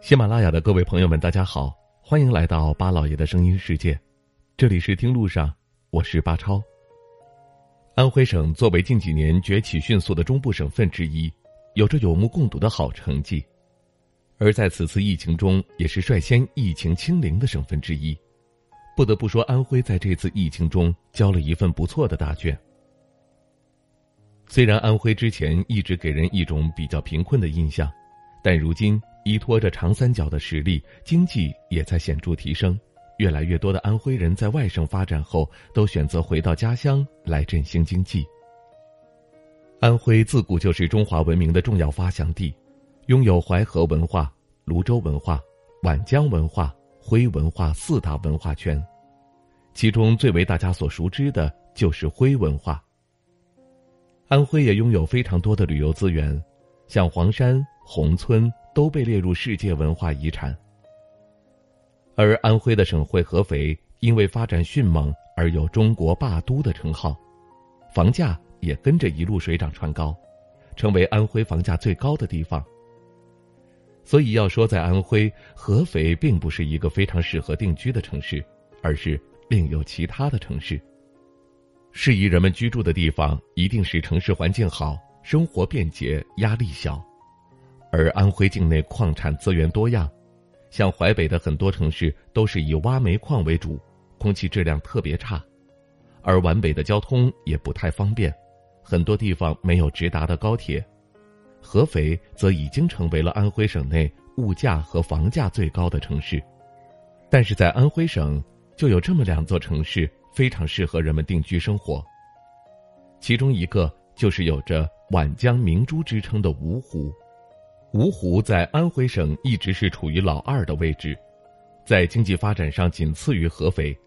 喜马拉雅的各位朋友们，大家好，欢迎来到巴老爷的声音世界，这里是听路上，我是巴超。安徽省作为近几年崛起迅速的中部省份之一，有着有目共睹的好成绩，而在此次疫情中，也是率先疫情清零的省份之一。不得不说，安徽在这次疫情中交了一份不错的答卷。虽然安徽之前一直给人一种比较贫困的印象，但如今。依托着长三角的实力，经济也在显著提升。越来越多的安徽人在外省发展后，都选择回到家乡来振兴经济。安徽自古就是中华文明的重要发祥地，拥有淮河文化、泸州文化、皖江文化、徽文化四大文化圈，其中最为大家所熟知的就是徽文化。安徽也拥有非常多的旅游资源，像黄山、宏村。都被列入世界文化遗产。而安徽的省会合肥，因为发展迅猛而有“中国霸都”的称号，房价也跟着一路水涨船高，成为安徽房价最高的地方。所以要说在安徽合肥并不是一个非常适合定居的城市，而是另有其他的城市。适宜人们居住的地方，一定是城市环境好、生活便捷、压力小。而安徽境内矿产资源多样，像淮北的很多城市都是以挖煤矿为主，空气质量特别差；而皖北的交通也不太方便，很多地方没有直达的高铁。合肥则已经成为了安徽省内物价和房价最高的城市，但是在安徽省就有这么两座城市非常适合人们定居生活。其中一个就是有着“皖江明珠”之称的芜湖。芜湖在安徽省一直是处于老二的位置，在经济发展上仅次于合肥，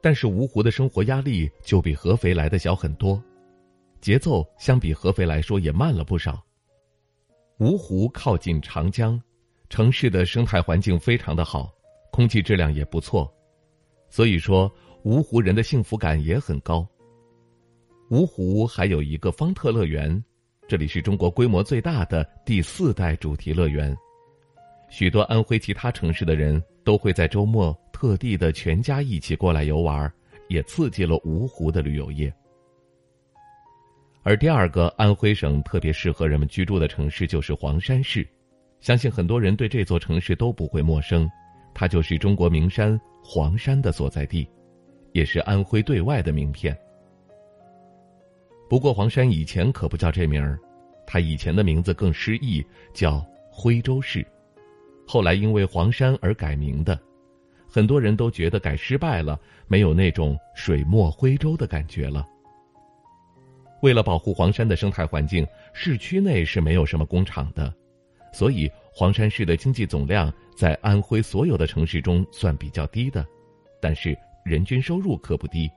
但是芜湖的生活压力就比合肥来的小很多，节奏相比合肥来说也慢了不少。芜湖靠近长江，城市的生态环境非常的好，空气质量也不错，所以说芜湖人的幸福感也很高。芜湖还有一个方特乐园。这里是中国规模最大的第四代主题乐园，许多安徽其他城市的人都会在周末特地的全家一起过来游玩，也刺激了芜湖的旅游业。而第二个安徽省特别适合人们居住的城市就是黄山市，相信很多人对这座城市都不会陌生，它就是中国名山黄山的所在地，也是安徽对外的名片。不过黄山以前可不叫这名儿，它以前的名字更诗意，叫徽州市，后来因为黄山而改名的。很多人都觉得改失败了，没有那种水墨徽州的感觉了。为了保护黄山的生态环境，市区内是没有什么工厂的，所以黄山市的经济总量在安徽所有的城市中算比较低的，但是人均收入可不低。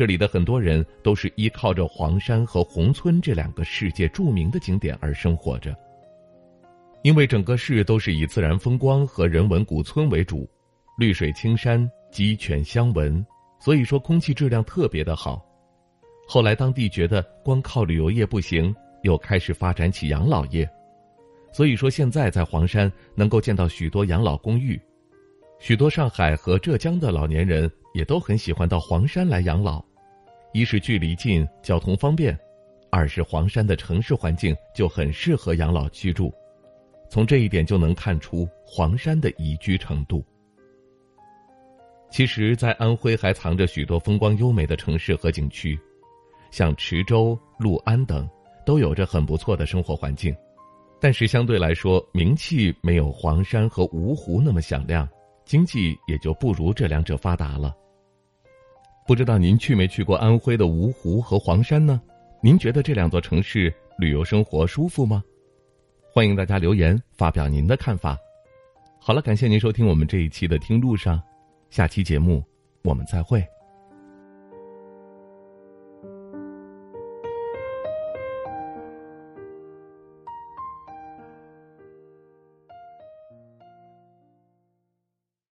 这里的很多人都是依靠着黄山和宏村这两个世界著名的景点而生活着。因为整个市都是以自然风光和人文古村为主，绿水青山、鸡犬相闻，所以说空气质量特别的好。后来当地觉得光靠旅游业不行，又开始发展起养老业，所以说现在在黄山能够见到许多养老公寓，许多上海和浙江的老年人也都很喜欢到黄山来养老。一是距离近，交通方便；二是黄山的城市环境就很适合养老居住。从这一点就能看出黄山的宜居程度。其实，在安徽还藏着许多风光优美的城市和景区，像池州、六安等，都有着很不错的生活环境。但是相对来说，名气没有黄山和芜湖那么响亮，经济也就不如这两者发达了。不知道您去没去过安徽的芜湖和黄山呢？您觉得这两座城市旅游生活舒服吗？欢迎大家留言发表您的看法。好了，感谢您收听我们这一期的《听路上》，下期节目我们再会。